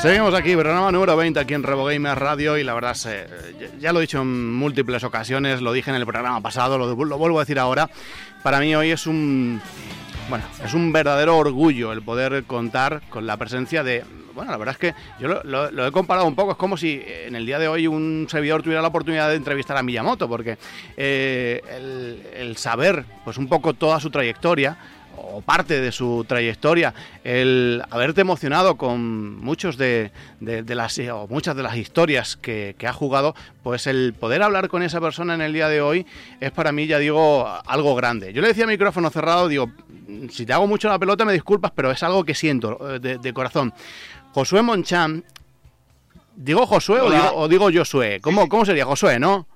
Seguimos aquí, programa número 20 aquí en RevoGamer Radio y la verdad es, ya lo he dicho en múltiples ocasiones, lo dije en el programa pasado, lo, lo vuelvo a decir ahora, para mí hoy es un, bueno, es un verdadero orgullo el poder contar con la presencia de, bueno, la verdad es que yo lo, he comparado un poco, es como si en el día de hoy un servidor tuviera la oportunidad de entrevistar a Miyamoto, porque eh, el, saber pues un poco toda su trayectoria, o parte de su trayectoria, el haberte emocionado con muchos de, de- las o muchas de las historias que, ha jugado, pues el poder hablar con esa persona en el día de hoy es para mí, ya digo, algo grande. Yo le decía a micrófono cerrado, digo, si te hago mucho la pelota me disculpas, pero es algo que siento eh, de corazón. Josué Monchan, ¿digo Josué o digo, o digo Josué? ¿Cómo, ¿Cómo sería Josué, no?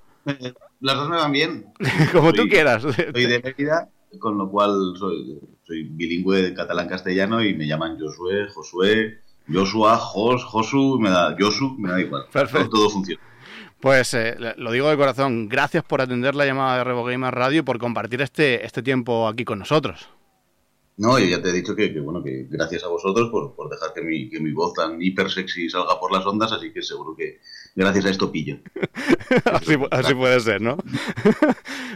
Las dos me van bien. Como tú quieras. Soy de Mérida, con lo cual soy, soy bilingüe de catalán-castellano y me llaman Josué, Josué, Joshua, Jos, Josu, me da Josu, me da igual. Perfecto. Todo, funciona. Pues eh, lo digo de corazón, gracias por atender la llamada de Revo Gamer Radio y por compartir este, este tiempo aquí con nosotros. No, y ya te he dicho que, que, bueno, que gracias a vosotros por, por dejar que mi, que mi voz tan hiper sexy salga por las ondas, así que seguro que gracias a esto pillo. así, pu- así puede ser, ¿no?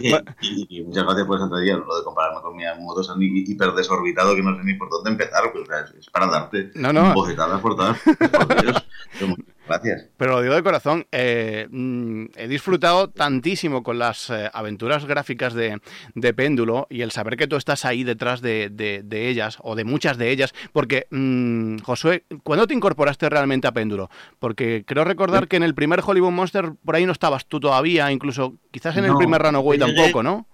Y, y- y muchas gracias por esa entradilla, lo de compararme con mi modo tan hi- hiper desorbitado que no sé ni por dónde empezar, pues o sea, es, es para darte No, no. bofetadas por todas. Por Dios. Gracias. Pero lo digo de corazón, eh, mm, he disfrutado tantísimo con las eh, aventuras gráficas de, de Péndulo y el saber que tú estás ahí detrás de, de- de ellas, o de muchas de ellas, porque, mm, Josué, ¿cuándo te incorporaste realmente a Péndulo? Porque creo recordar que en el primer Hollywood Monster por ahí no estabas tú todavía, incluso quizás en el primer Runaway tampoco, ¿no?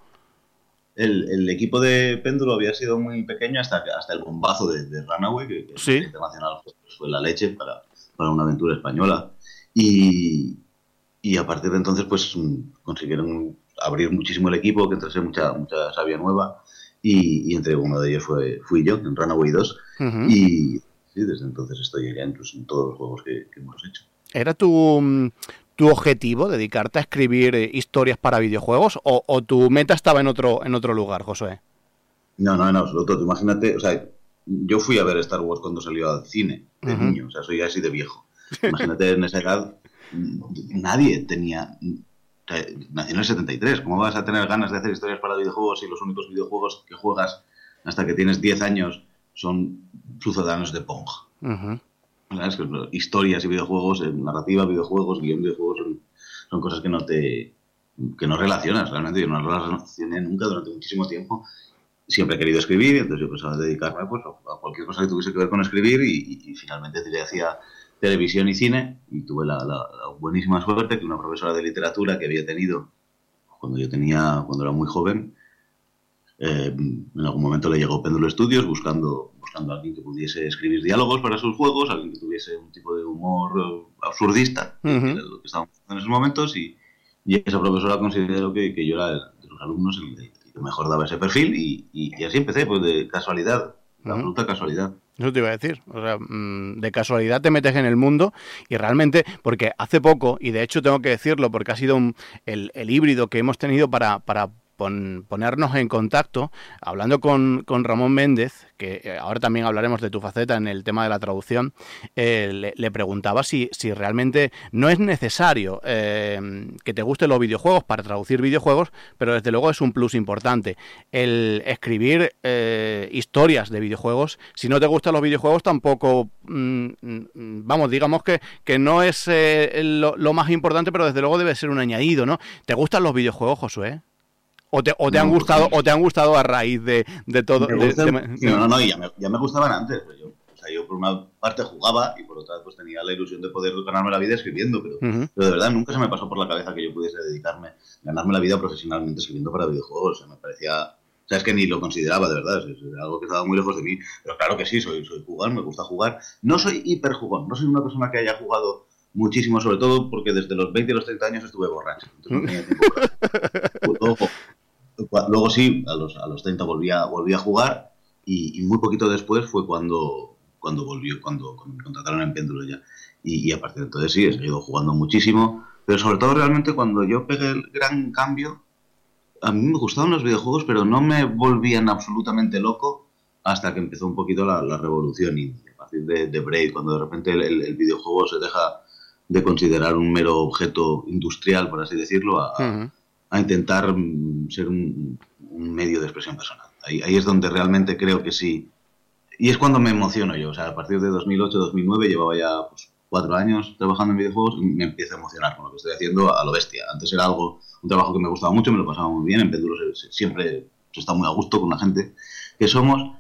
El, el equipo de Péndulo había sido muy pequeño hasta, que- hasta el bombazo de, de Runaway, que, que Sí. internacional fue, fue la leche para, para una aventura española. Y, y a partir de entonces, pues mm, consiguieron abrir muchísimo el equipo, que entrase mucha, mucha savia nueva. Y, y entre uno de ellos fue, fui yo, en Runaway 2. Ujú. Y sí, desde entonces estoy ya pues, en todos los juegos que, que hemos hecho. ¿Era tu, mm, tu objetivo dedicarte a escribir eh, historias para videojuegos o, o tu meta estaba en otro, en otro lugar, Josué? No, no, en absoluto. Tú imagínate, o sea, yo fui a ver Star Wars cuando salió al cine, de niño, o sea, soy así de viejo. Imagínate en esa edad, nadie tenía. sea, nací en el 73, ¿cómo vas a tener ganas de hacer historias para videojuegos si los únicos videojuegos que juegas hasta que tienes 10 años son ciudadanos de Pong? ¿Sabes? Que historias y videojuegos, eh, narrativa, videojuegos, guion de videojuegos son, son cosas que no te que no relacionas realmente. Yo no las relacioné nunca durante muchísimo tiempo. Siempre he querido escribir, entonces yo pensaba dedicarme pues, a cualquier cosa que tuviese que ver con escribir y, y- finalmente tiré hacia televisión y cine y tuve la, la- la buenísima suerte que una profesora de literatura que había tenido cuando yo tenía, cuando era muy joven, eh, en algún momento le llegó Péndulo Estudios buscando, buscando a alguien que pudiese escribir diálogos para sus juegos, alguien que tuviese un tipo de humor eh, absurdista, que Ujú. era lo que estábamos haciendo en esos momentos, y, y esa profesora consideró que, que yo era de los alumnos el que mejor daba ese perfil, y, y- y así empecé, pues de casualidad, de Ujú. absoluta casualidad. Eso te iba a decir. O sea, mm, de casualidad te metes en el mundo y realmente, porque hace poco, y de hecho tengo que decirlo porque ha sido un- el, el híbrido que hemos tenido para, para pon- ponernos en contacto, hablando con, con Ramón Méndez, que eh, ahora también hablaremos de tu faceta en el tema de la traducción, eh, le, preguntaba si, si realmente no es necesario eh, que te gusten los videojuegos para traducir videojuegos, pero desde luego es un plus importante. El escribir historias de videojuegos, si no te gustan los videojuegos, tampoco, mm, vamos, digamos que, que no es lo, lo más importante, pero desde luego debe ser un añadido, ¿no? ¿Te gustan los videojuegos, Josué? ¿O te, o te No, han gustado o te han gustado a raíz de, de todo? Me de- gustan- de- sí, no, no, no, ya me, ya me gustaban antes. pues yo, o sea, yo por una parte jugaba y por otra pues tenía la ilusión de poder ganarme la vida escribiendo, pero, pero de verdad nunca se me pasó por la cabeza que yo pudiese dedicarme, ganarme la vida profesionalmente escribiendo para videojuegos. O sea, me parecía o sea, es que ni lo consideraba, de verdad. Es, algo que estaba muy lejos de mí. Pero claro que sí, soy, soy jugón, me gusta jugar. No soy hiper jugón, no soy una persona que haya jugado muchísimo, sobre todo porque desde los 20 y los 30 años estuve borracho. luego, sí, a los, a los 30 volví a, volví a jugar y, muy poquito después fue cuando, cuando volvió, cuando, me contrataron en Péndulo ya. Y, y a partir de entonces sí, he seguido jugando muchísimo. Pero sobre todo realmente cuando yo pegué el gran cambio a mí me gustaban los videojuegos, pero no me volvían absolutamente loco hasta que empezó un poquito la, revolución y a partir de, de Braid, cuando de repente el, videojuego se deja de considerar un mero objeto industrial, por así decirlo, a, intentar mm, ser un, medio de expresión personal. Ahí, es donde realmente creo que sí. Y es cuando me emociono yo. O sea, a partir de 2008-2009 llevaba ya pues, cuatro años trabajando en videojuegos y me empiezo a emocionar con lo que estoy haciendo a lo bestia. Antes era algo un trabajo que me gustaba mucho, me lo pasaba muy bien, en Péndulo siempre se está muy a gusto con la gente que somos,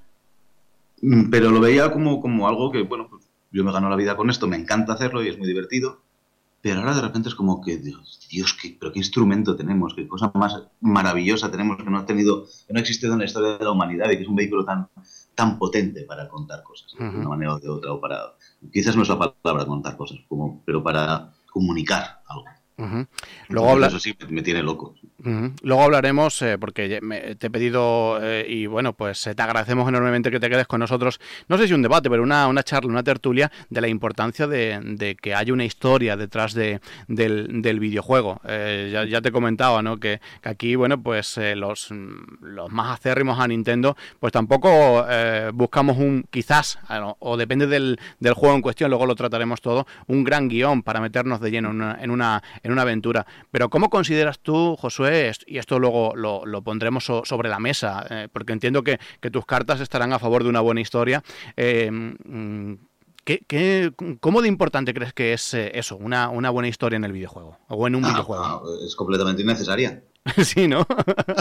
mm, pero lo veía como, como algo que, bueno, pues yo me gano la vida con esto, me encanta hacerlo y es muy divertido, pero ahora de repente es como que, Dios, Dios qué, pero qué instrumento tenemos, qué cosa más maravillosa tenemos que no ha tenido, que no ha existido en la historia de la humanidad y que es un vehículo tan, tan potente para contar cosas, de una manera o de otra, o para, quizás no es la palabra contar cosas, como, pero para comunicar algo. Luego Eso sí me tiene loco. Luego hablaremos, eh, porque te he pedido, eh, y bueno, pues eh, te agradecemos enormemente que te quedes con nosotros, no sé si un debate, pero una, una charla, una tertulia de la importancia de, que haya una historia detrás de, del, videojuego. Ya, te comentaba, ¿no? Que, aquí, bueno, pues los, los más acérrimos a Nintendo, pues tampoco buscamos un, quizás, o depende del, del, juego en cuestión, luego lo trataremos todo, un gran guion para meternos de lleno en una, en una, en una aventura. Pero ¿cómo consideras tú, Josué, y esto luego lo, pondremos sobre la mesa, eh, porque entiendo que, tus cartas estarán a favor de una buena historia. Eh, mm, ¿Qué, cómo de importante crees que es eh, eso, una, una, buena historia en el videojuego o en un ah, videojuego? Ah, es completamente innecesaria. sí, ¿no?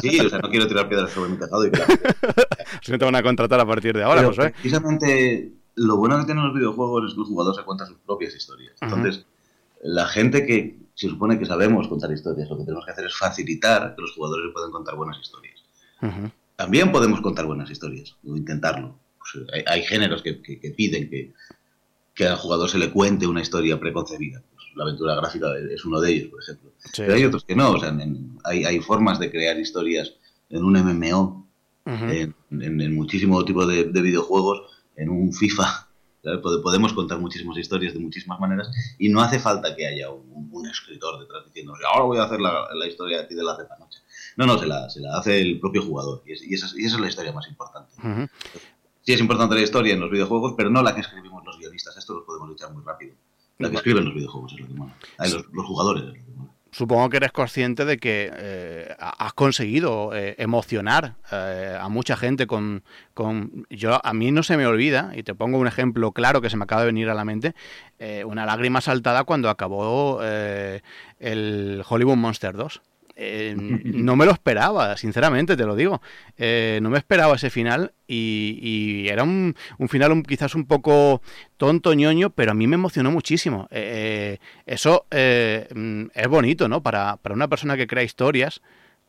sí, o sea, no quiero tirar piedras sobre mi tejado y claro. Se te van a contratar a partir de ahora, José. Precisamente lo bueno que tienen los videojuegos es que el jugador se cuenta sus propias historias. Entonces, la gente que se supone que sabemos contar historias, lo que tenemos que hacer es facilitar que los jugadores puedan contar buenas historias. También podemos contar buenas historias, o intentarlo. Pues, hay, géneros que, piden que, que, al jugador se le cuente una historia preconcebida. Pues, la aventura gráfica es uno de ellos, por ejemplo. Pero hay otros que no. O sea, hay, hay, formas de crear historias en un MMO, en, en, muchísimo tipo de, de videojuegos, en un FIFA Podemos contar muchísimas historias de muchísimas maneras y no hace falta que haya un, escritor detrás diciendo, ahora voy a hacer la, historia de ti de la noche. No, no, se la, se la hace el propio jugador y, esa, es la historia más importante. Sí es importante la historia en los videojuegos, pero no la que escribimos los guionistas. Esto lo podemos luchar muy rápido. La que escriben los videojuegos es lo que mola. Los, los jugadores supongo que eres consciente de que eh, has conseguido eh, emocionar eh, a mucha gente con, con, Yo, a mí no se me olvida, y te pongo un ejemplo claro que se me acaba de venir a la mente, una lágrima saltada cuando acabó el Hollywood Monster 2. Eh, no me lo esperaba, sinceramente te lo digo. Eh, no me esperaba ese final y, era un, final quizás un poco tonto, ñoño, pero a mí me emocionó muchísimo. Eh, eso mm, es bonito, ¿no? Para, una persona que crea historias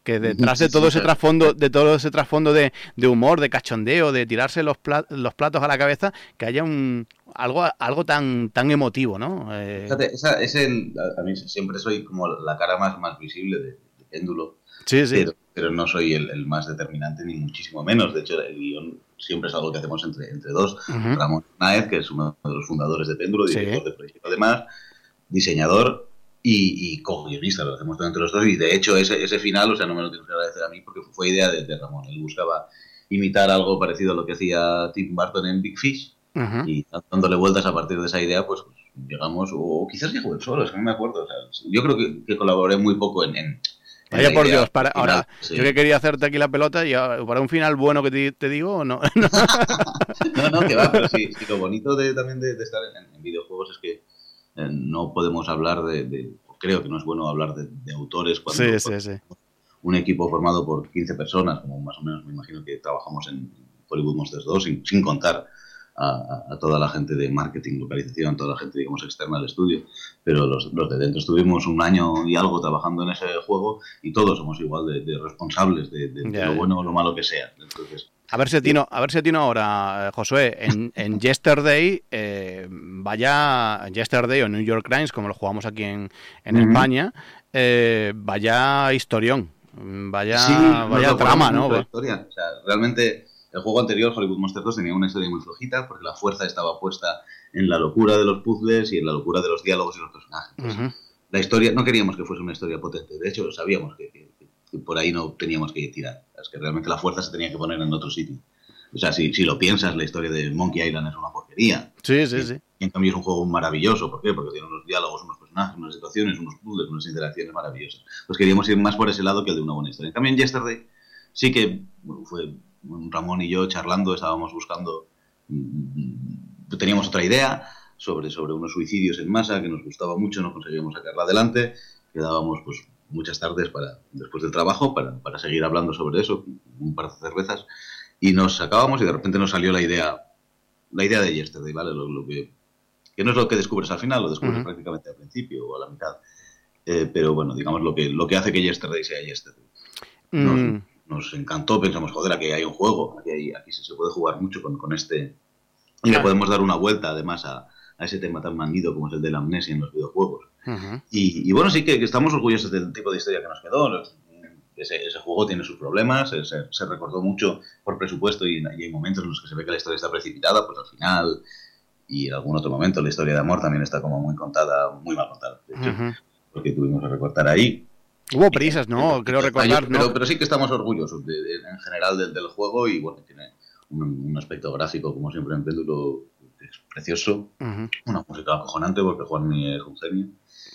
que detrás de todo ese trasfondo, de todo ese trasfondo de, humor, de cachondeo, de tirarse los, los platos a la cabeza, que haya un algo, algo tan, tan emotivo, ¿no? Fíjate, esa, a mí siempre soy como la cara más, más visible de, péndulo. Sí, sí. Pero, no soy el, más determinante, ni muchísimo menos. De hecho, el guion siempre es algo que hacemos entre, entre dos. Ramón Naez, que es uno de los fundadores de Péndulo, director de proyecto además, diseñador y, y co-guionista, lo hacemos entre los dos. Y de hecho, ese, ese final, o sea, no me lo tengo que agradecer a mí porque fue idea de, Ramón. Él buscaba imitar algo parecido a lo que hacía Tim Burton en Big Fish. Y dándole vueltas a partir de esa idea, pues, llegamos, o quizás llegó él solo, es que no me acuerdo. O sea, yo creo que, que, colaboré muy poco en, en Vaya por Dios, para ahora, yo que quería hacerte aquí la pelota y para un final bueno que te, digo, ¿o no? no, no, que va, pero sí, lo bonito de, también de, estar en, videojuegos es que eh, no podemos hablar de, creo que no es bueno hablar de, autores cuando sí, sí, un equipo formado por 15 personas, como más o menos me imagino que trabajamos en Hollywood Monsters 2, sin, contar a, toda la gente de marketing, localización, toda la gente, digamos, externa al estudio, pero los, los, de dentro estuvimos un año y algo trabajando en ese juego y todos somos igual de, responsables de, lo bueno o lo malo que sea. Entonces, a ver si atino, a ver si atino ahora, Josué. En, en Yesterday, eh, vaya Yesterday o New York Times, como lo jugamos aquí en, en España, eh, vaya historión, vaya, vaya trama, ¿no? Historia. O sea, realmente el juego anterior, Hollywood Monster 2, tenía una historia muy flojita porque la fuerza estaba puesta en la locura de los puzzles y en la locura de los diálogos y los personajes. La historia, no queríamos que fuese una historia potente, de hecho sabíamos que, por ahí no teníamos que tirar, es que realmente la fuerza se tenía que poner en otro sitio. O sea, si, si lo piensas, la historia de Monkey Island es una porquería. Sí, sí, sí. Y en cambio es un juego maravilloso, ¿por qué? Porque tiene unos diálogos, unos personajes, unas situaciones, unos puzzles, unas interacciones maravillosas. Pues queríamos ir más por ese lado que el de una buena historia. En cambio en Yesterday sí que fue Ramón y yo charlando estábamos buscando, mm, teníamos otra idea sobre, sobre unos suicidios en masa que nos gustaba mucho, no conseguíamos sacarla adelante, quedábamos pues muchas tardes para después del trabajo para, para seguir hablando sobre eso, un par de cervezas, y nos sacábamos y de repente nos salió la idea, la idea de Yesterday, ¿vale? Lo, que, que no es lo que descubres al final, lo descubres prácticamente al principio o a la mitad. Eh, pero bueno, digamos lo que, lo que hace que Yesterday sea Yesterday. Mm nos encantó, pensamos, joder, aquí hay un juego, aquí, aquí se puede jugar mucho con, con este... Y le podemos dar una vuelta además a, a, ese tema tan manido como es el de la amnesia en los videojuegos. y, y, bueno, sí que, estamos orgullosos del tipo de historia que nos quedó. Ese, ese juego tiene sus problemas, se, se, recordó mucho por presupuesto y, hay momentos en los que se ve que la historia está precipitada, pues al final y en algún otro momento la historia de amor también está como muy contada, muy mal contada, de hecho, porque tuvimos que recortar ahí. Hubo prisas, ¿no? Creo recordar, pero, pero, sí que estamos orgullosos en general del, juego y bueno, tiene un, aspecto gráfico, como siempre en Péndulo, es precioso. Una música acojonante porque Juanmi es un genio.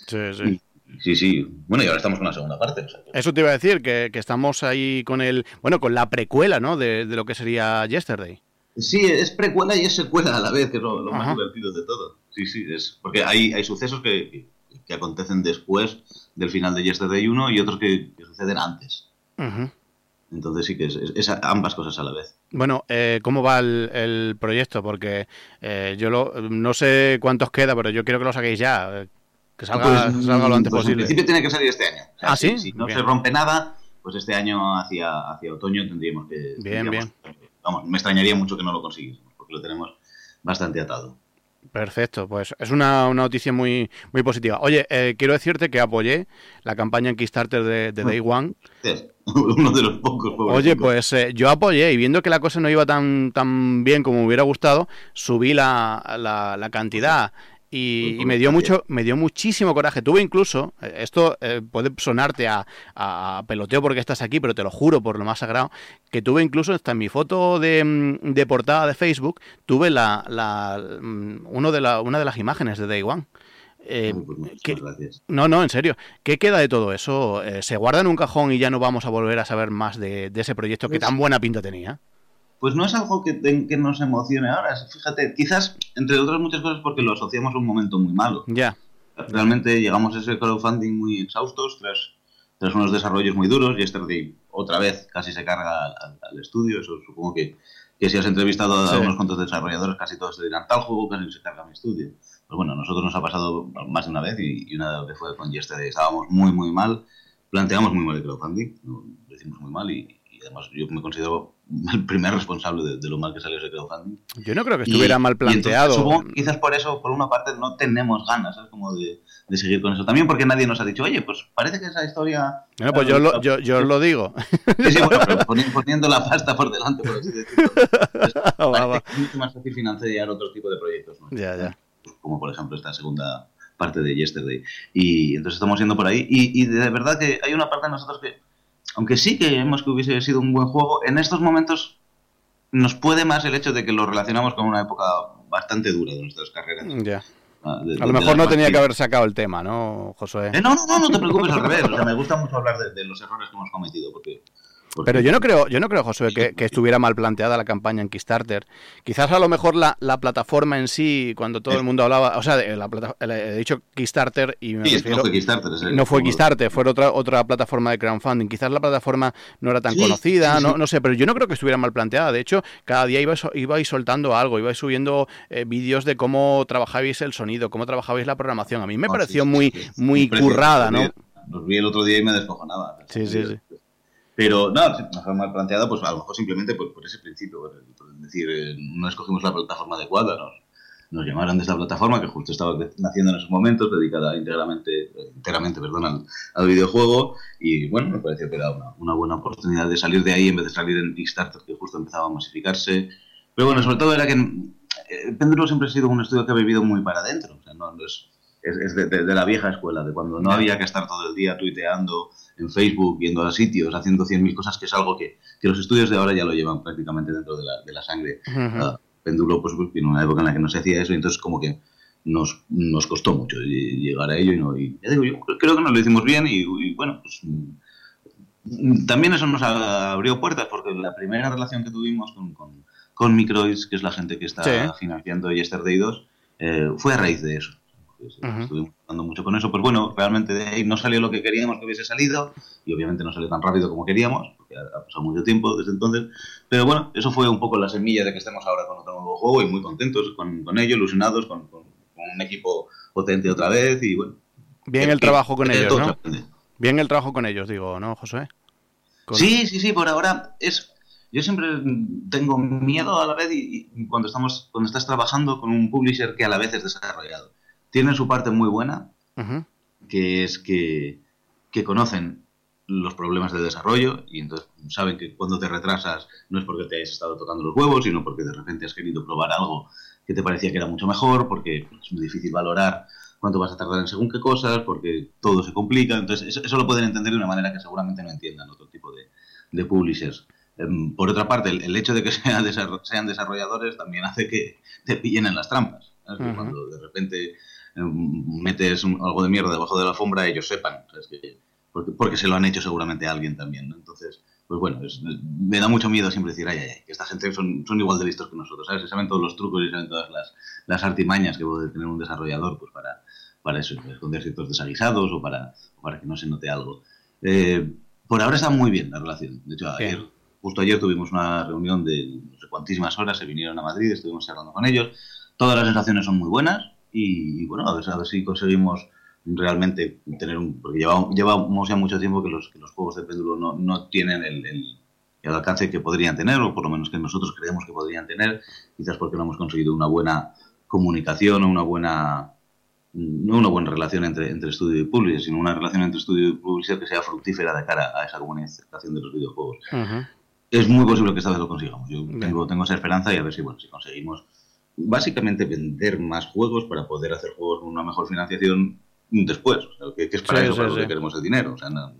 Sí, sí. sí, sí. Bueno, y ahora estamos con la segunda parte. Eso te iba a decir, que, estamos ahí con el. Bueno, con la precuela, ¿no? De, lo que sería Yesterday. Sí, es precuela y es secuela a la vez, que es lo, más divertido de todo. Sí, sí, es. Porque hay, hay sucesos que que acontecen después del final de Yesterday 1 y otros que, suceden antes. Entonces sí que es, ambas cosas a la vez. Bueno, eh, ¿cómo va el, proyecto? Porque eh, yo lo, no sé cuántos queda, pero yo quiero que lo saquéis ya. Que salga, pues, lo antes pues posible. En principio tiene que salir este año. ¿Ah, sí? Si, no se rompe nada, pues este año hacia, hacia otoño tendríamos que... Bien, bien. Vamos, me extrañaría mucho que no lo consiguiésemos, porque lo tenemos bastante atado. Perfecto, pues es una, noticia muy, muy positiva. Oye, eh, quiero decirte que apoyé la campaña en Kickstarter de, de Day One. Uno de los pocos. Oye, pues eh, yo apoyé y viendo que la cosa no iba tan, tan bien como me hubiera gustado, subí la, la, la cantidad y, me dio mucho, me dio muchísimo coraje. Tuve incluso, eh, esto eh, puede sonarte a, peloteo porque estás aquí, pero te lo juro por lo más sagrado, que tuve incluso hasta en mi foto de, mm, de portada de Facebook, tuve la, la mm, uno de la, una de las imágenes de Day One. Eh, pues no, no, en serio. ¿Qué queda de todo eso? ¿Se guarda en un cajón y ya no vamos a volver a saber más de, de ese proyecto que pues tan buena pinta tenía? Pues no es algo que, que, nos emocione ahora. Fíjate, quizás, entre otras muchas cosas, porque lo asociamos a un momento muy malo. Ya. Realmente llegamos a ese crowdfunding muy exhaustos, tras, tras unos desarrollos muy duros, y este otra vez casi se carga al, estudio. Eso supongo que, que, si has entrevistado a unos cuantos desarrolladores, casi todos te dirán tal juego, casi se carga mi estudio. Pues bueno, a nosotros nos ha pasado más de una vez, y, una vez fue con Yesterday. Estábamos muy, muy mal, planteamos muy mal el crowdfunding, lo hicimos muy mal, y, y además yo me considero el primer responsable de, lo mal que salió ese crowdfunding. Yo no creo que estuviera mal planteado. supongo, quizás por eso, por una parte, no tenemos ganas como de, seguir con eso. También porque nadie nos ha dicho, oye, pues parece que esa historia... Bueno, pues yo, lo, yo, yo lo digo. Sí, sí, bueno, pero poniendo la pasta por delante, por así decirlo. Es, mucho más fácil financiar otro tipo de proyectos. Ya, ya. Como por ejemplo esta segunda parte de Yesterday. Y entonces estamos yendo por ahí. Y, y de verdad que hay una parte de nosotros que aunque sí que vemos que hubiese sido un buen juego, en estos momentos nos puede más el hecho de que lo relacionamos con una época bastante dura de nuestras carreras. Ya. Ah, a lo mejor no tenía que haber sacado el tema, ¿no, Josué? Eh, no, no, no, no te preocupes al revés. O sea, me gusta mucho hablar de, los errores que hemos cometido, Porque- Pero yo no creo, yo no creo, Josué, que, que estuviera mal planteada la campaña en Kickstarter. Quizás a lo mejor la, la plataforma en sí, cuando todo el mundo hablaba, o sea, de la plata- he dicho Kickstarter y me Sí, refiero- no fue Kickstarter. el- no fue Kickstarter, fue otra otra plataforma de crowdfunding. Quizás la plataforma no era tan Sí, conocida, sí, no, no sé, pero yo no creo que estuviera mal planteada. De hecho, cada día ibais, ibais soltando algo, ibais subiendo eh, vídeos de cómo trabajabais el sonido, cómo trabajabais la programación. A mí me No, pareció muy, muy currada, ¿no? Los vi el otro día y me descojonaba. Sí, sí, sí. Pero no, no fue mal planteada, pues a lo mejor simplemente por, por ese principio. por- por decir, eh, no escogimos la plataforma adecuada, nos, nos llamaron de esta plataforma que justo estaba naciendo en esos momentos, dedicada íntegramente, eh, enteramente perdón, al, al videojuego. Y bueno, me pareció que era una, una buena oportunidad de salir de ahí en vez de salir en Kickstarter, que justo empezaba a masificarse. Pero bueno, sobre todo era que eh, Péndulo siempre ha sido un estudio que ha vivido muy para adentro. O sea, no, no es, es, es de, de- de la vieja escuela, de cuando no había que estar todo el día tuiteando en Facebook, viendo a sitios, haciendo 100.000 cosas, que es algo que, que los estudios de ahora ya lo llevan prácticamente dentro de la, de la sangre. Ujú. Ah, Péndulo, pues vino una época en la que no se hacía eso, y entonces como que nos, nos costó mucho ll- llegar a ello y, no, y ya digo, yo creo que nos lo hicimos bien y, y bueno, pues mm, también eso nos abrió puertas porque la primera relación que tuvimos con, con, con Microids, que es la gente que está Sí. financiando Yesterday 2, eh, fue a raíz de eso. Pues. Estuvimos hablando mucho con eso, pues bueno, realmente de ahí no salió lo que queríamos que hubiese salido y obviamente no salió tan rápido como queríamos, porque ha, pasado mucho tiempo desde entonces, pero bueno, eso fue un poco la semilla de que estemos ahora con otro nuevo juego y muy contentos con, con ello, ilusionados, con, con- con un equipo potente otra vez y bueno. Bien el trabajo con de ellos, ¿no? Bien el trabajo con ellos, digo, ¿no, Josué? Con- Sí, sí, sí, por ahora es... Yo siempre tengo miedo a la vez y, y cuando, estamos, cuando estás trabajando con un publisher que a la vez es desarrollado. Tiene su parte muy buena, Ujú. que es que, que conocen los problemas de desarrollo y entonces saben que cuando te retrasas no es porque te hayas estado tocando los huevos, sino porque de repente has querido probar algo que te parecía que era mucho mejor, porque es muy difícil valorar cuánto vas a tardar en según qué cosas, porque todo se complica. Entonces, eso, eso lo pueden entender de una manera que seguramente no entiendan otro tipo de, de publishers. Em, Por otra parte, el, el hecho de que sean, desarro- sean desarrolladores también hace que te pillen en las trampas. Que Ujú. Cuando de repente metes un- algo de mierda debajo de la alfombra, ellos sepan. ¿sabes? Que, porque, porque se lo han hecho seguramente a alguien también. ¿no? Entonces, pues bueno, es- me da mucho miedo siempre decir, ay, ay, ay, que esta gente son, son igual de listos que nosotros, ¿sabes? Se saben todos los trucos y saben todas las, las artimañas que puede tener un desarrollador pues para, para eso, para esconder ciertos desaguisados o para, para que no se note algo. Eh, por ahora está muy bien la relación. De hecho, ayer, justo ayer tuvimos una reunión de no sé cuantísimas horas, se vinieron a Madrid, estuvimos charlando con ellos. Todas las sensaciones son muy buenas y, y bueno, a ver, a ver si conseguimos realmente tener un... Porque llevamos, llevamos ya mucho tiempo que los, que los juegos de péndulo no, no tienen el, el- el alcance que podrían tener, o por lo menos que nosotros creemos que podrían tener, quizás porque no hemos conseguido una buena comunicación o una buena no una buena relación entre, entre estudio y publisher, sino una relación entre estudio y publisher que sea fructífera de cara a esa comunicación de los videojuegos. Ujú. Es muy posible que esta vez lo consigamos. Yo tengo, tengo esa esperanza y a ver si, bueno, si conseguimos básicamente vender más juegos para poder hacer juegos con una mejor financiación después. O sea, que, que es para Sí, eso sí, para lo sí. que queremos el dinero. O sea, no-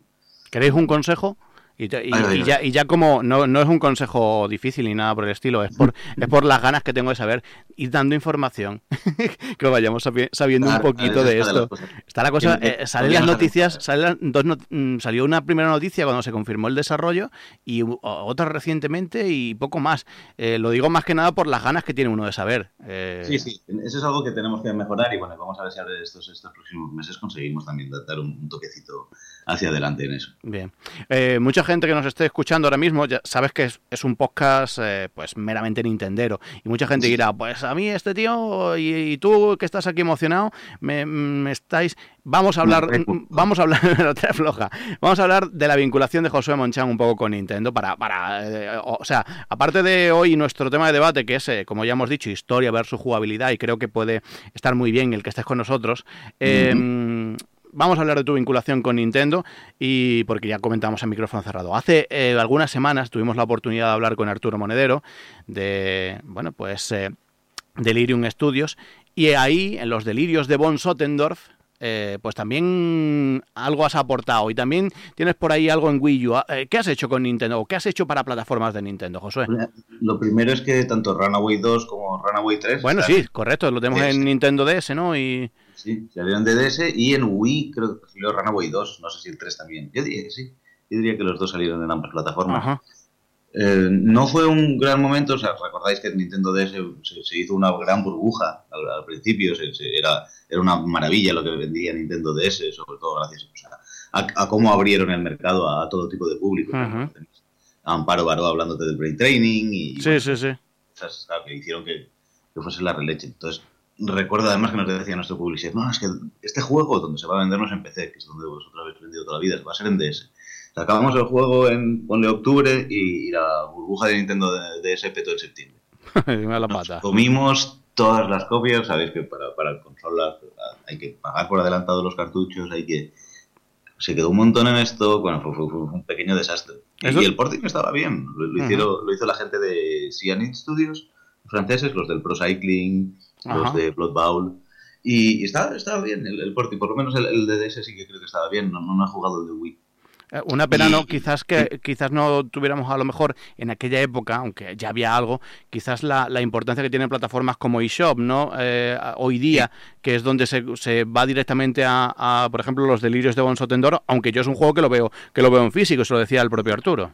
¿Queréis un consejo? Y, y- y ya, y ya como no, no es un consejo difícil ni nada por el estilo, es por, es por las ganas que tengo de saber, ir dando información, que vayamos sabi- sabiendo un Claro, poquito esa de esto. Está la cosa, eh, salen las noticias, salen las dos not- mm, salió una primera noticia cuando se confirmó el desarrollo y otra recientemente y poco más. Eh, lo digo más que nada por las ganas que tiene uno de saber. Eh, Sí, sí, eso es algo que tenemos que mejorar y bueno, vamos a ver si ahora estos, estos próximos meses conseguimos también dar un, un toquecito hacia adelante en eso. Bien. Eh, mucha gente que nos esté escuchando ahora mismo, ya sabes que es, es un podcast eh, pues meramente nintendero. Y mucha gente dirá, pues a mí este tío y, y tú que estás aquí emocionado, me, me estáis... Vamos a hablar, vamos a hablar, lo trae floja. Vamos a hablar de la vinculación de Josué Monchán un poco con Nintendo para, para eh, o, o sea, aparte de hoy nuestro tema de debate que es, eh, como ya hemos dicho, historia versus jugabilidad y creo que puede estar muy bien el que estés con nosotros. eh, Vamos a hablar de tu vinculación con Nintendo y porque ya comentamos en micrófono cerrado. Hace eh, algunas semanas tuvimos la oportunidad de hablar con Arturo Monedero de, bueno, pues eh, Delirium Studios y ahí en los delirios de Von Sottendorf eh, pues también algo has aportado y también tienes por ahí algo en Wii U. Eh, ¿Qué has hecho con Nintendo? ¿O ¿Qué has hecho para plataformas de Nintendo, Josué? Lo primero es que tanto Runaway 2 como Runaway 3 Bueno, están- sí, correcto, lo tenemos Sí, en. Nintendo DS, ¿no? Y Sí, salieron de DS y en Wii creo que salió Runaway 2, no sé si el 3 también. Yo diría que sí. Yo diría que los dos salieron en ambas plataformas. Ajá. Eh, no fue un gran momento, o sea, recordáis que Nintendo DS se, se hizo una gran burbuja al, al principio, se- se- era, era una maravilla lo que vendía Nintendo DS, sobre todo gracias o sea, a, a cómo abrieron el mercado a, todo tipo de público. Amparo Baró hablándote del brain training y Sí, sí, sí. cosas claro, que hicieron que, que fuese la releche. Entonces, recuerdo además que nos decía nuestro publisher, no, es que este juego donde se va a vender no es en PC, que es donde vosotros habéis vendido toda la vida, va a ser en DS. Sacábamos el juego en, ponle octubre y, y la burbuja de Nintendo DS petó en septiembre. Dime la Nos pata. comimos todas las copias, sabéis que para, para consolas hay que pagar por adelantado los cartuchos, hay que... Se quedó un montón en esto, bueno, fue, fue- fue un pequeño desastre. Eso- y el porting estaba bien, lo, lo hicieron, lo hizo la gente de Cyanide Studios, franceses, los del Pro Cycling, los de Blood Bowl, y, y estaba, estaba bien el, el porting, por lo menos el, el de DS sí que creo que estaba bien, no, no, no he jugado el de Wii. Eh, Una pena, ¿no? Quizás que quizás no tuviéramos a lo mejor en aquella época, aunque ya había algo, quizás la, la importancia que tienen plataformas como eShop, ¿no? Eh, hoy día, que es donde se, se va directamente a, a, por ejemplo, los delirios de Bonsotendoro, aunque yo es un juego que lo veo que lo veo en físico, eso lo decía el propio Arturo.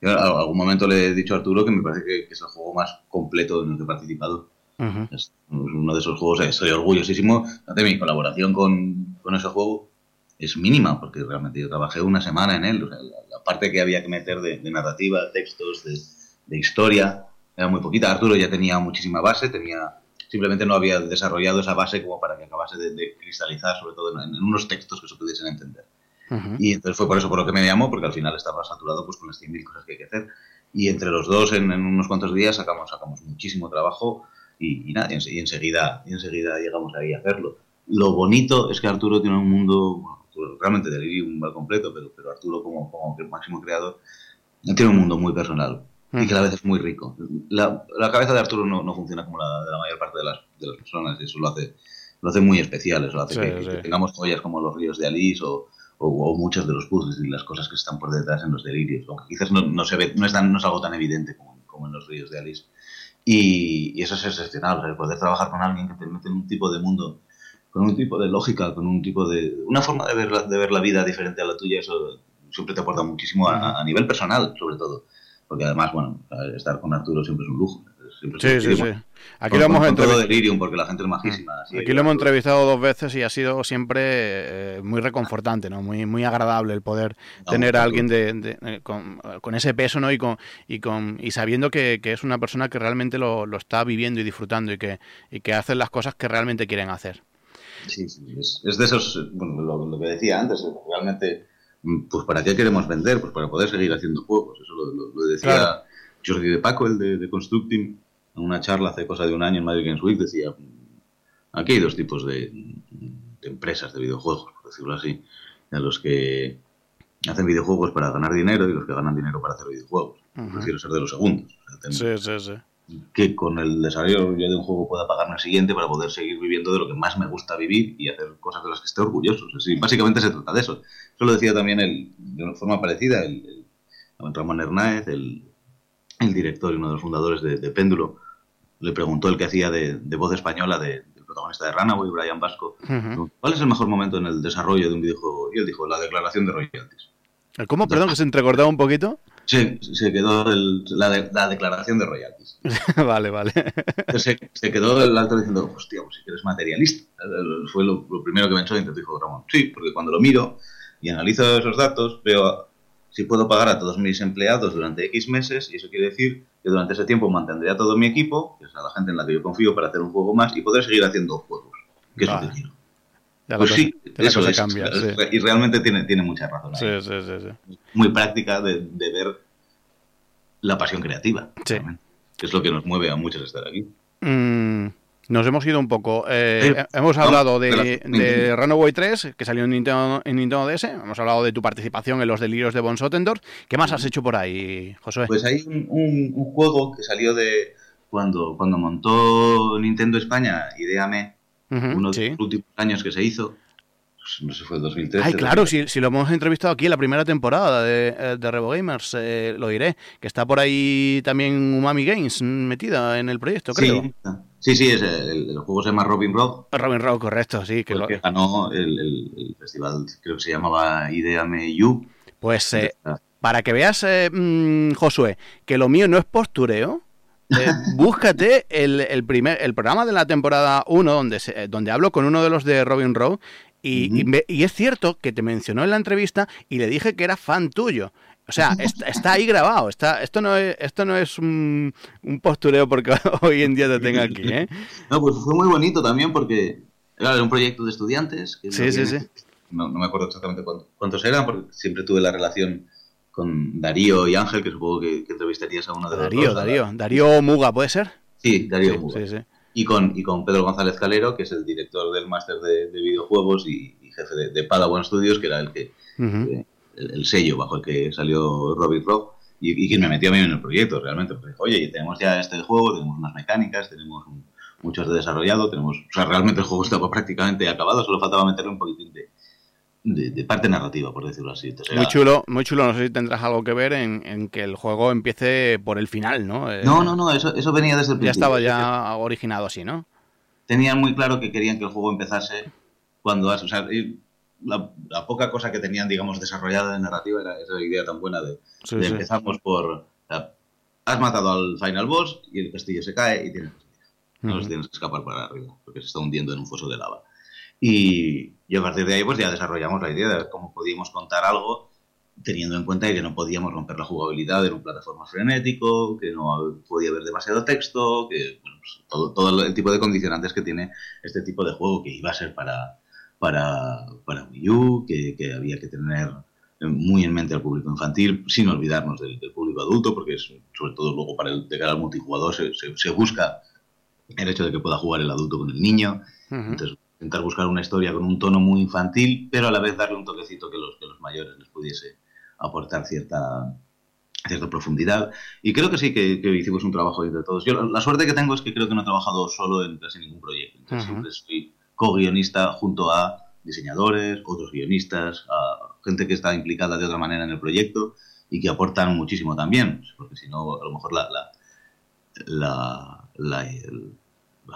Yo a algún momento le he dicho a Arturo que me parece que es el juego más completo en el que he participado. Ujú. Es uno de esos juegos, eh, estoy orgullosísimo de mi colaboración con, con ese juego. Es mínima, porque realmente yo trabajé una semana en él. O sea, la, la parte que había que meter de, de narrativa, textos, de, de historia, era muy poquita. Arturo ya tenía muchísima base, tenía simplemente no había desarrollado esa base como para que acabase de, de cristalizar, sobre todo en, en unos textos que se pudiesen entender. Ujú. Y entonces fue por eso por lo que me llamó, porque al final estaba saturado pues con las 100.000 cosas que hay que hacer. Y entre los dos, en, en unos cuantos días, sacamos, sacamos muchísimo trabajo y, y nada, y, ense- y enseguida, y enseguida llegamos ahí a hacerlo. Lo bonito es que Arturo tiene un mundo, bueno, Arturo realmente Delirium completo, pero, pero Arturo como, como máximo creador, tiene un mundo muy personal y que a la vez es muy rico. La, la cabeza de Arturo no, no funciona como la de la mayor parte de las, de las personas, y eso lo hace, lo hace muy especial, eso hace Sí, que, sí. que tengamos joyas como los ríos de Alice o, o, o muchos de los puzzles y las cosas que están por detrás en los delirios, aunque quizás no, no se ve, no es, tan- no es algo tan evidente como, como en los ríos de Alice. Y, y eso es excepcional, el poder trabajar con alguien que te mete en un tipo de mundo, con un tipo de lógica, con un tipo de... una forma de ver la, de ver la vida diferente a la tuya, eso siempre te aporta muchísimo a, a nivel personal, sobre todo. Porque además, bueno, estar con Arturo siempre es un lujo. Siempre Sí, sí, sí. Aquí con- lo hemos entrevistado. delirium, porque la gente es majísima. así Aquí lo hemos entrevistado dos veces y ha sido siempre eh, muy reconfortante, ¿no? Muy, muy agradable el poder No, tener a alguien de, de- eh, con, con ese peso, ¿no? Y con y con y sabiendo que, que es una persona que realmente lo, lo está viviendo y disfrutando y que y que hacen las cosas que realmente quieren hacer. Sí, sí, es, es de esos, bueno, lo, lo que decía antes, realmente, mm, pues ¿para qué queremos vender? Pues para poder seguir haciendo juegos. Eso lo, lo- lo decía Claro. Jordi de Paco, el de, de Constructing, en una charla hace cosa de un año en Madrid Games Week, decía, aquí hay dos tipos de, de empresas de videojuegos, por decirlo así, de los que hacen videojuegos para ganar dinero y los que ganan dinero para hacer videojuegos. Prefiero ser de los segundos. O sea, tener- Sí, sí, sí. que con el desarrollo de un juego pueda pagarme el siguiente para poder seguir viviendo de lo que más me gusta vivir y hacer cosas de las que esté orgulloso. Así, básicamente se trata de eso. Eso lo decía también el, de una forma parecida el, el Ramón Hernández, el, el director y uno de los fundadores de, de Péndulo. Le preguntó el que hacía de, de voz española de- del protagonista de Runaway, Brian Vasco, Ujú. ¿cuál es el mejor momento en el desarrollo de un videojuego? Y él dijo, la declaración de royalties. ¿Cómo? Perdón, que se entrecortaba un poquito. Sí, se quedó el- la, de- la declaración de royalties. vale, vale. Se, se quedó el alto diciendo, hostia, pues si eres materialista. Fue lo, lo primero que pensó y entonces dijo Ramón, sí, porque cuando lo miro y analizo esos datos, veo si puedo pagar a todos mis empleados durante X meses y eso quiere decir que durante ese tiempo mantendré a todo mi equipo, que es a la gente en la que yo confío para hacer un juego más y poder seguir haciendo juegos, que es lo que quiero. Ya la Pues cosa- sí, eso es, cambia. es- sí. y realmente tiene, tiene mucha razón. Sí, sí, sí, sí. Muy práctica de, de ver la pasión creativa. Sí. que es lo que nos mueve a muchos estar aquí. Mm, nos hemos ido un poco. Eh, Sí. Hemos hablado de, de la- de Runaway 3, que salió en Nintendo, en Nintendo DS. Hemos hablado de tu participación en los delirios de Von Sotendorf. ¿Qué más has hecho por ahí, Josué? Pues hay un, un- un juego que salió de cuando, cuando montó Nintendo España, Ideame, Ujú, uno sí. de los últimos años que se hizo, no sé, fue el 2013. Ay, claro, si, si lo hemos entrevistado aquí en la primera temporada de, eh, de Revo Gamers, eh, lo diré, que está por ahí también Umami Games metida en el proyecto, creo. Sí, sí, sí, es el, el juego se llama Robin Rock, Robin Rock, correcto, sí. Que que, lo- que ganó el, el- el festival, creo que se llamaba Ideame U, Pues eh, para que veas, eh, mm, Josué, que lo mío no es postureo, eh, búscate el, primer, el programa de la temporada 1 donde, donde hablo con uno de los de Robin Rowe y, y, es cierto que te mencionó en la entrevista y le dije que era fan tuyo. O sea, está, ahí grabado. Está, esto no es, esto no es un, postureo porque hoy en día te tenga aquí. ¿eh? No, pues fue muy bonito también porque era un proyecto de estudiantes. Que sí, sí, sí. No, me acuerdo exactamente cuántos, eran porque siempre tuve la relación con Darío y Ángel, que supongo que, entrevistarías a uno de los Darío, Darío. Darío Muga, ¿puede ser? Sí, Darío Muga. Sí, sí. Y con, y con Pedro González Calero, que es el director del máster de, videojuegos y, jefe de, de, Padawan Studios, que era el que, el, sello bajo el que salió Robbie Rock y, y, quien me metió a mí en el proyecto realmente. Porque oye, tenemos ya este juego, tenemos unas mecánicas, tenemos muchos de desarrollado, tenemos, o sea, realmente el juego estaba prácticamente acabado, solo faltaba meterle un poquitín de, de, parte narrativa, por decirlo así. muy chulo, muy chulo. No sé si tendrás algo que ver en, que el juego empiece por el final, ¿no? Eh, no, no, no, eso, eso venía desde el principio. Ya estaba ya originado así, ¿no? Tenían muy claro que querían que el juego empezase cuando... O sea, la, poca cosa que tenían, digamos, desarrollada de narrativa era esa idea tan buena de, empezamos por... has matado al final boss y el castillo se cae y tienes, no tienes que escapar para arriba porque se está hundiendo en un foso de lava. Y, y, a partir de ahí pues ya desarrollamos la idea de cómo podíamos contar algo teniendo en cuenta que no podíamos romper la jugabilidad en un plataforma frenético, que no podía haber demasiado texto, que pues, todo, todo el tipo de condicionantes que tiene este tipo de juego que iba a ser para, para, para Wii U, que, que, había que tener muy en mente al público infantil, sin olvidarnos del, público adulto, porque es, sobre todo luego para el, de cara al multijugador se, se, busca el hecho de que pueda jugar el adulto con el niño. Entonces, intentar buscar una historia con un tono muy infantil, pero a la vez darle un toquecito que los, que los mayores les pudiese aportar cierta, cierta profundidad. Y creo que sí, que, que hicimos un trabajo entre todos. Yo la, suerte que tengo es que creo que no he trabajado solo en casi ningún proyecto. Entonces, siempre estoy co-guionista junto a diseñadores, otros guionistas, a gente que está implicada de otra manera en el proyecto y que aportan muchísimo también, porque si no, a lo mejor la, la, la,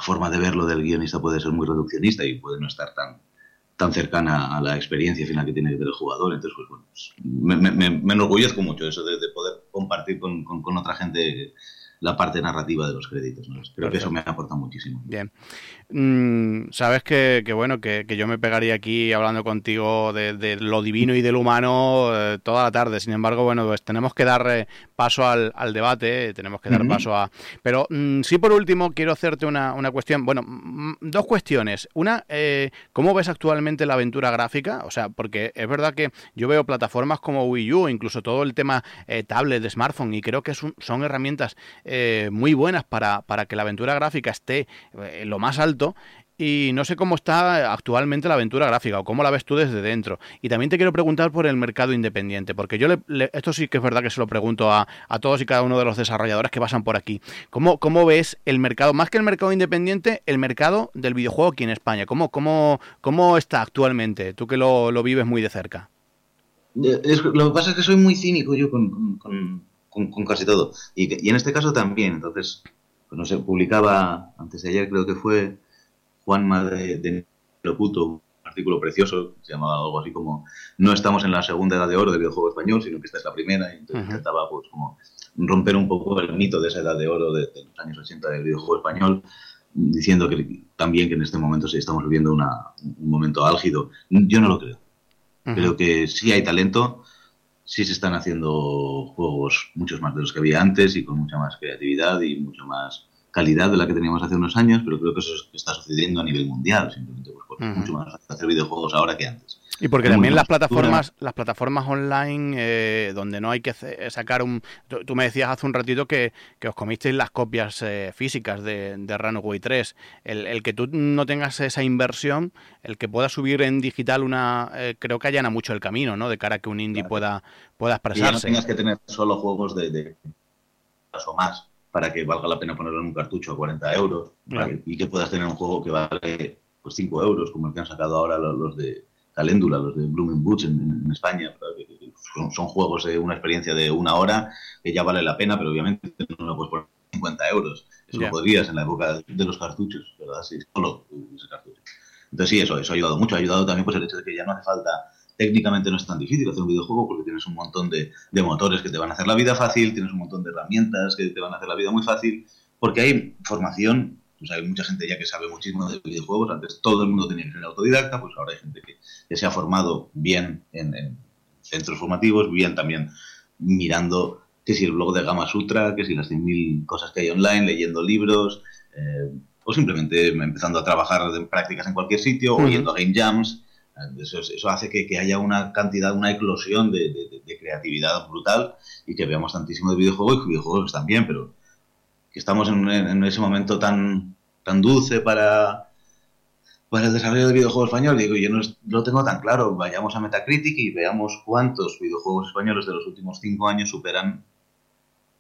forma de verlo del guionista puede ser muy reduccionista y puede no estar tan, tan cercana a la experiencia final que tiene que tener el jugador. Entonces, pues, bueno, pues, me, me, me, enorgullezco mucho eso de, de poder compartir con, con, con, otra gente la parte narrativa de los créditos. Creo que eso me aporta muchísimo. Bien. Mm, Sabes que, bueno, que, yo me pegaría aquí hablando contigo de, lo divino y del humano eh, toda la tarde. Sin embargo, bueno, pues tenemos que dar eh, paso al, debate, tenemos que dar paso a... Pero mm, sí, por último, quiero hacerte una, una cuestión, bueno, mm, dos cuestiones. Una, eh, ¿cómo ves actualmente la aventura gráfica? O sea, porque es verdad que yo veo plataformas como Wii U, incluso todo el tema tablet, de smartphone, y creo que son, son herramientas eh, muy buenas para, para, que la aventura gráfica esté eh, en lo más alto. Y no sé cómo está actualmente la aventura gráfica o cómo la ves tú desde dentro. Y también te quiero preguntar por el mercado independiente, porque yo le, esto sí que es verdad que se lo pregunto a, a, todos y cada uno de los desarrolladores que pasan por aquí. ¿Cómo, ¿Cómo ves el mercado, más que el mercado independiente, el mercado del videojuego aquí en España? ¿Cómo, cómo, cómo está actualmente? Tú que lo, lo vives muy de cerca. Lo que pasa es que soy muy cínico yo con, con con, casi todo. Y, y, en este caso también, entonces, pues no sé, publicaba antes de ayer, creo que fue Juanma de, de Loputo, un artículo precioso, se llamaba algo así como No estamos en la segunda edad de oro del videojuego español, sino que esta es la primera, y entonces intentaba pues como romper un poco el mito de esa edad de oro de, los años 80 del videojuego español, diciendo que también que en este momento sí estamos viviendo una, un momento álgido. Yo no lo creo. Creo que sí hay talento, sí se están haciendo juegos muchos más de los que había antes y con mucha más creatividad y mucha más calidad de la que teníamos hace unos años, pero creo que eso está sucediendo a nivel mundial, simplemente pues, porque mucho más hacer videojuegos ahora que antes. Y porque también las plataformas, las plataformas online eh, donde no hay que sacar un... Tú, me decías hace un ratito que, que os comisteis las copias eh, físicas de, de Runaway 3. El, el, que tú no tengas esa inversión, el que puedas subir en digital una... Eh, creo que allana mucho el camino, ¿no? De cara a que un indie pueda, pueda expresarse. Y no tengas que tener solo juegos de, de o más para que valga la pena ponerlo en un cartucho a 40 euros y que puedas tener un juego que vale pues 5 euros, como el que han sacado ahora los, los de Caléndula, los de Blooming Boots en, en España. Son, son, juegos de una experiencia de una hora que ya vale la pena, pero obviamente no lo puedes poner 50 euros. Eso yeah. lo podrías en la época de los cartuchos, ¿verdad? Sí, solo ese cartucho. Entonces sí, eso, eso ha ayudado mucho. Ha ayudado también pues el hecho de que ya no hace falta técnicamente no es tan difícil hacer un videojuego porque tienes un montón de, de, motores que te van a hacer la vida fácil, tienes un montón de herramientas que te van a hacer la vida muy fácil, porque hay formación, pues hay mucha gente ya que sabe muchísimo de videojuegos, antes todo el mundo tenía que ser autodidacta, pues ahora hay gente que, que se ha formado bien en, en, centros formativos, bien también mirando que si el blog de Gama Sutra, que si las 100.000 cosas que hay online, leyendo libros, eh, o simplemente empezando a trabajar en prácticas en cualquier sitio, uh -huh. o yendo a game jams, eso, eso hace que, que, haya una cantidad, una eclosión de, de, de, creatividad brutal y que veamos tantísimo de videojuegos y que videojuegos están bien, pero que estamos en, en, ese momento tan, tan dulce para, para el desarrollo del videojuego español. Digo, yo no lo tengo tan claro. Vayamos a Metacritic y veamos cuántos videojuegos españoles de los últimos cinco años superan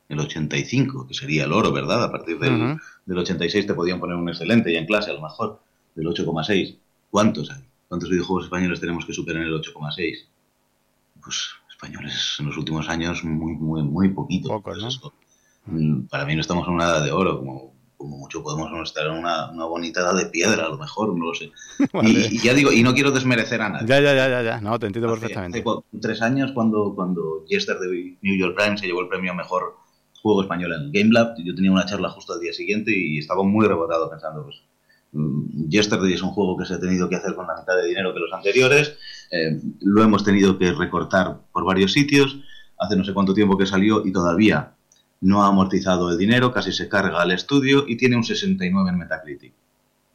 el 85, que sería el oro, ¿verdad? A partir del, uh -huh. del 86 te podían poner un excelente ya en clase, a lo mejor, del 8,6. ¿Cuántos hay? ¿Cuántos videojuegos españoles tenemos que superar el 8,6? Pues españoles en los últimos años muy, muy, muy poquito. Pocos, ¿no? Eso, para mí no estamos en una edad de oro, como, como mucho podemos estar en una, una, bonita edad de piedra, a lo mejor, no lo sé. Vale. Y, y, ya digo, y no quiero desmerecer a nadie. Ya, ya, ya, ya, ya. no, te entiendo hace, perfectamente. Hace tres años, cuando, cuando Jester de New York Times se llevó el premio a mejor juego español en Game Lab, yo tenía una charla justo al día siguiente y estaba muy rebotado pensando, pues, Yesterday es un juego que se ha tenido que hacer con la mitad de dinero que los anteriores, eh, lo hemos tenido que recortar por varios sitios, hace no sé cuánto tiempo que salió y todavía no ha amortizado el dinero, casi se carga al estudio y tiene un 69 en Metacritic.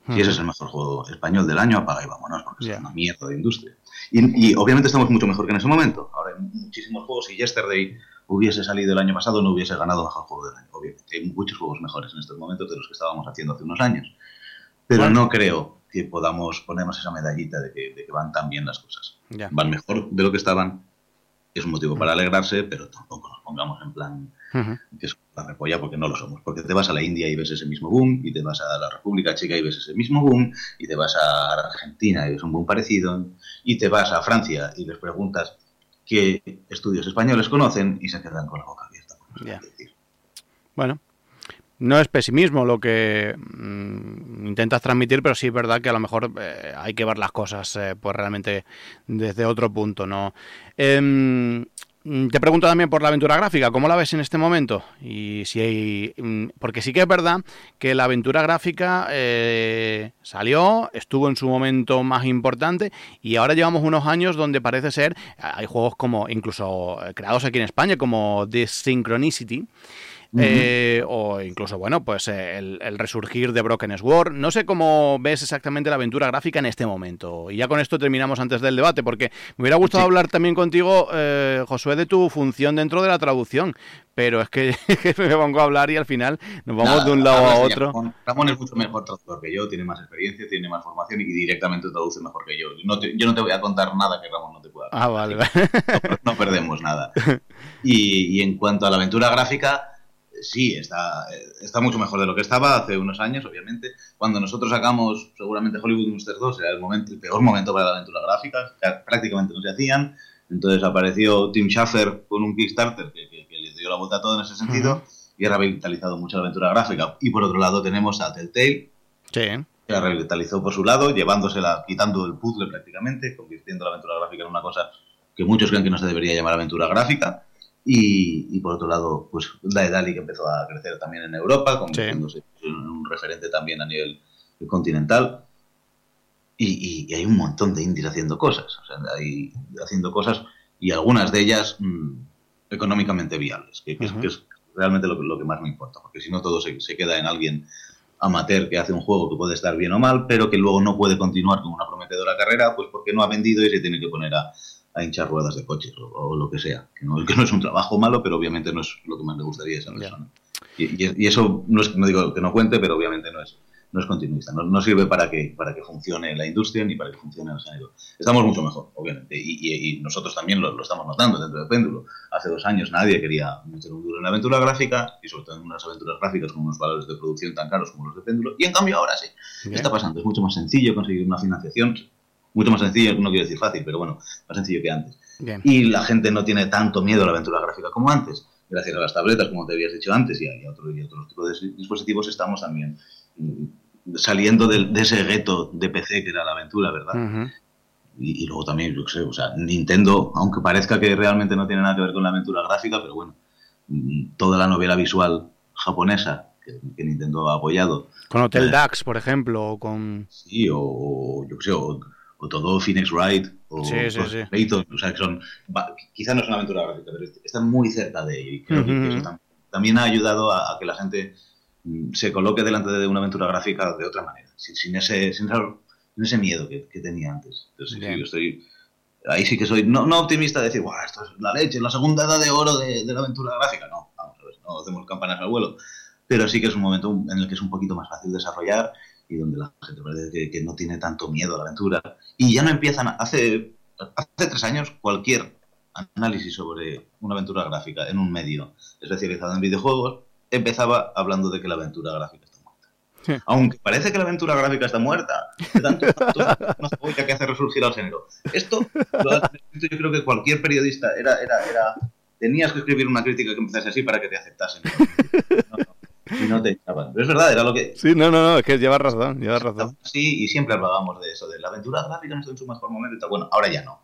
Si ese es el mejor juego español del año, apaga y vámonos, porque yeah. es una mierda de industria. Y, y, obviamente estamos mucho mejor que en ese momento. Ahora hay muchísimos juegos y Yesterday hubiese salido el año pasado no hubiese ganado mejor juego del año. Obviamente hay muchos juegos mejores en estos momentos de los que estábamos haciendo hace unos años. Pero bueno. no creo que podamos ponernos esa medallita de que, de que van tan bien las cosas. Van mejor de lo que estaban. Es un motivo para alegrarse, pero tampoco nos pongamos en plan uh -huh. que es la repolla porque no lo somos. Porque te vas a la India y ves ese mismo boom, y te vas a la República Checa y ves ese mismo boom, y te vas a Argentina y ves un boom parecido, y te vas a Francia y les preguntas qué estudios españoles conocen y se quedan con la boca abierta. Yeah. Bueno, no es pesimismo lo que mmm, intentas transmitir, pero sí es verdad que a lo mejor eh, hay que ver las cosas eh, pues realmente desde otro punto, ¿no? Eh, te pregunto también por la aventura gráfica, ¿cómo la ves en este momento? Y si hay, mm, porque sí que es verdad que la aventura gráfica eh, salió, estuvo en su momento más importante y ahora llevamos unos años donde parece ser, hay juegos como incluso creados aquí en España como The Synchronicity, Uh -huh. eh, o incluso, bueno, pues el, el, resurgir de Broken Sword. No sé cómo ves exactamente la aventura gráfica en este momento. Y ya con esto terminamos antes del debate, porque me hubiera gustado sí. hablar también contigo, eh, Josué, de tu función dentro de la traducción. Pero es que, me pongo a hablar y al final nos vamos Nada, de un lado a otro. Ramón, Ramón, es mucho mejor traductor que yo, tiene más experiencia, tiene más formación y directamente traduce mejor que yo. No te, yo no te voy a contar nada que Ramón no te pueda. Ah, vale. No, no, perdemos nada. Y, y en cuanto a la aventura gráfica sí, está, está mucho mejor de lo que estaba hace unos años, obviamente. Cuando nosotros sacamos seguramente Hollywood Monster 2, era el, momento, el peor momento para la aventura gráfica, prácticamente no se hacían. Entonces apareció Tim Schafer con un Kickstarter que, que, que le dio la vuelta a todo en ese sentido uh -huh. y ha revitalizado mucho la aventura gráfica. Y por otro lado tenemos a Telltale, sí. que la revitalizó por su lado, llevándosela, quitando el puzzle prácticamente, convirtiendo la aventura gráfica en una cosa que muchos creen que no se debería llamar aventura gráfica y, y, por otro lado, pues Daedalic que empezó a crecer también en Europa, convirtiéndose sí. en un referente también a nivel continental. Y, y, y, hay un montón de indies haciendo cosas, o sea, hay haciendo cosas y algunas de ellas mmm, económicamente viables, que, que, uh -huh. es, que, es, realmente lo, lo, que más me importa, porque si no todo se, se, queda en alguien amateur que hace un juego que puede estar bien o mal, pero que luego no puede continuar con una prometedora carrera, pues porque no ha vendido y se tiene que poner a, a hinchar ruedas de coches o, o, lo que sea. Que no, que no es un trabajo malo, pero obviamente no es lo que más le gustaría a esa persona. Y, y, y, eso no, es, no digo que no cuente, pero obviamente no es, no es continuista. No, no, sirve para que, para que funcione la industria ni para que funcione el género. Estamos mucho mejor, obviamente. Y, y nosotros también lo, lo, estamos notando dentro de Péndulo. Hace dos años nadie quería meter un duro en la aventura gráfica y sobre todo en unas aventuras gráficas con unos valores de producción tan caros como los de Péndulo. Y en cambio ahora sí. ¿Qué está pasando? Es mucho más sencillo conseguir una financiación mucho más sencillo, no quiero decir fácil, pero bueno, más sencillo que antes. Bien. Y la gente no tiene tanto miedo a la aventura gráfica como antes. Gracias a las tabletas, como te habías dicho antes, y a, y a, otro, y a otros tipos de dispositivos, estamos también mm, saliendo de, de, ese reto de PC que era la aventura, ¿verdad? Uh -huh. y, luego también, yo sé, o sea, Nintendo, aunque parezca que realmente no tiene nada que ver con la aventura gráfica, pero bueno, mm, toda la novela visual japonesa que, Nintendo ha apoyado. Con Hotel eh, Dax, por ejemplo, o con... Sí, o, yo qué sé, o, todo Phoenix Wright, o sí, sí, sí. o sea, que son, quizás no es una aventura gráfica, pero están muy cerca de ello, y creo que eso también ha ayudado a, que la gente mm, se coloque delante de una aventura gráfica de otra manera, sin, ese, sin ese miedo que, tenía antes. Entonces, yo estoy, ahí sí que soy, no, no optimista de decir, Buah, esto es la leche, la segunda edad de oro de, la aventura gráfica. No, vamos a ver, no hacemos campanas al vuelo. Pero sí que es un momento en el que es un poquito más fácil desarrollar y donde la gente parece que, no tiene tanto miedo a la aventura. Y ya no empiezan, hace, hace tres años, cualquier análisis sobre una aventura gráfica en un medio especializado en videojuegos empezaba hablando de que la aventura gráfica aunque parece que la aventura gráfica está muerta, de tanto, que hace resurgir al género. Esto, yo creo que cualquier periodista era, era, era, tenías que escribir una crítica que empezase así para que te aceptasen. y no te echaban. Pero es verdad, era lo que. Sí, no, no, no, es que llevas razón, llevas razón. Sí, y siempre hablábamos de eso, de la aventura gráfica no está en su mejor momento y tal. Bueno, ahora ya no.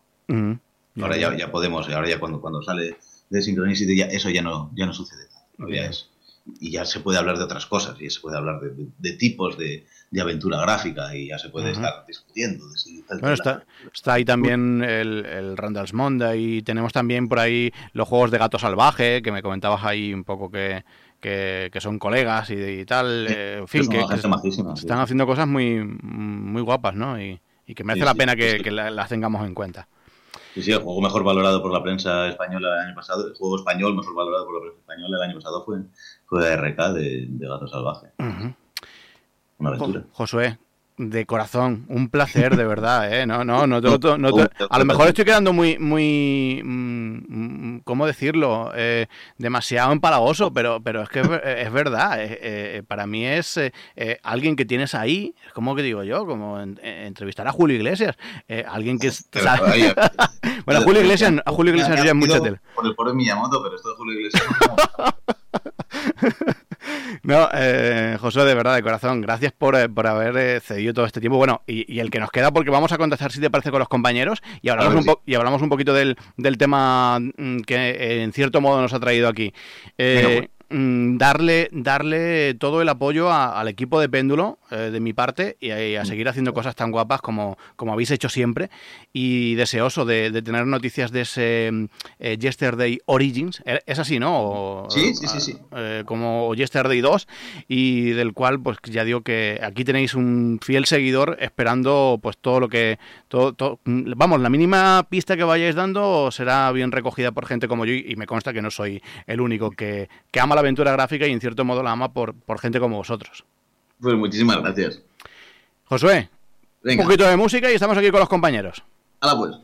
Ahora ya, ya podemos, ahora ya cuando, cuando sale de Synchronicity, ya, eso ya no, ya no sucede. Ya es y ya se puede hablar de otras cosas, y se puede hablar de, tipos de, aventura gráfica y ya se puede estar discutiendo. bueno, está, está, ahí también el, el Randall's Monday y tenemos también por ahí los juegos de gato salvaje, que me comentabas ahí un poco que, que, son colegas y, tal. Eh, en fin, que, están haciendo cosas muy, muy guapas, ¿no? Y, que merece la pena que, las tengamos en cuenta. Sí, sí, el juego mejor valorado por la prensa española el año pasado, el juego español mejor valorado por la prensa española el año pasado fue fue RK de, Gato Salvaje. Una aventura. Josué, de corazón, un placer de verdad, ¿eh? No, no, no, no, a lo mejor estoy quedando muy, muy, mm, ¿cómo decirlo? Eh, demasiado empalagoso, pero, pero es que es, verdad. Eh, eh, para mí es alguien que tienes ahí, ¿cómo que digo yo? Como entrevistar a Julio Iglesias, alguien que bueno, a Julio Iglesias, a Julio Iglesias ya es mucho tele. Por el pobre Miyamoto, pero esto de Julio Iglesias. No, eh, José, de verdad, de corazón, gracias por, eh, haber eh, cedido todo este tiempo. Bueno, y, el que nos queda, porque vamos a contestar, si te parece, con los compañeros y hablamos, un, y hablamos un poquito del, del tema mm, que en cierto modo nos ha traído aquí. Eh, Mm, darle, darle todo el apoyo al equipo de péndulo eh, de mi parte y, a mm. seguir haciendo cosas tan guapas como, como habéis hecho siempre y deseoso de, tener noticias de ese eh, Yesterday Origins. Eh, es así, ¿no? sí, sí, sí, sí. como Yesterday 2 y del cual pues ya digo que aquí tenéis un fiel seguidor esperando pues todo lo que... Todo, mm, vamos, la mínima pista que vayáis dando será bien recogida por gente como yo y, me consta que no soy el único que, que ama la aventura gráfica y en cierto modo la ama por, por gente como vosotros. Pues muchísimas gracias. Josué, un poquito de música y estamos aquí con los compañeros. Hala pues.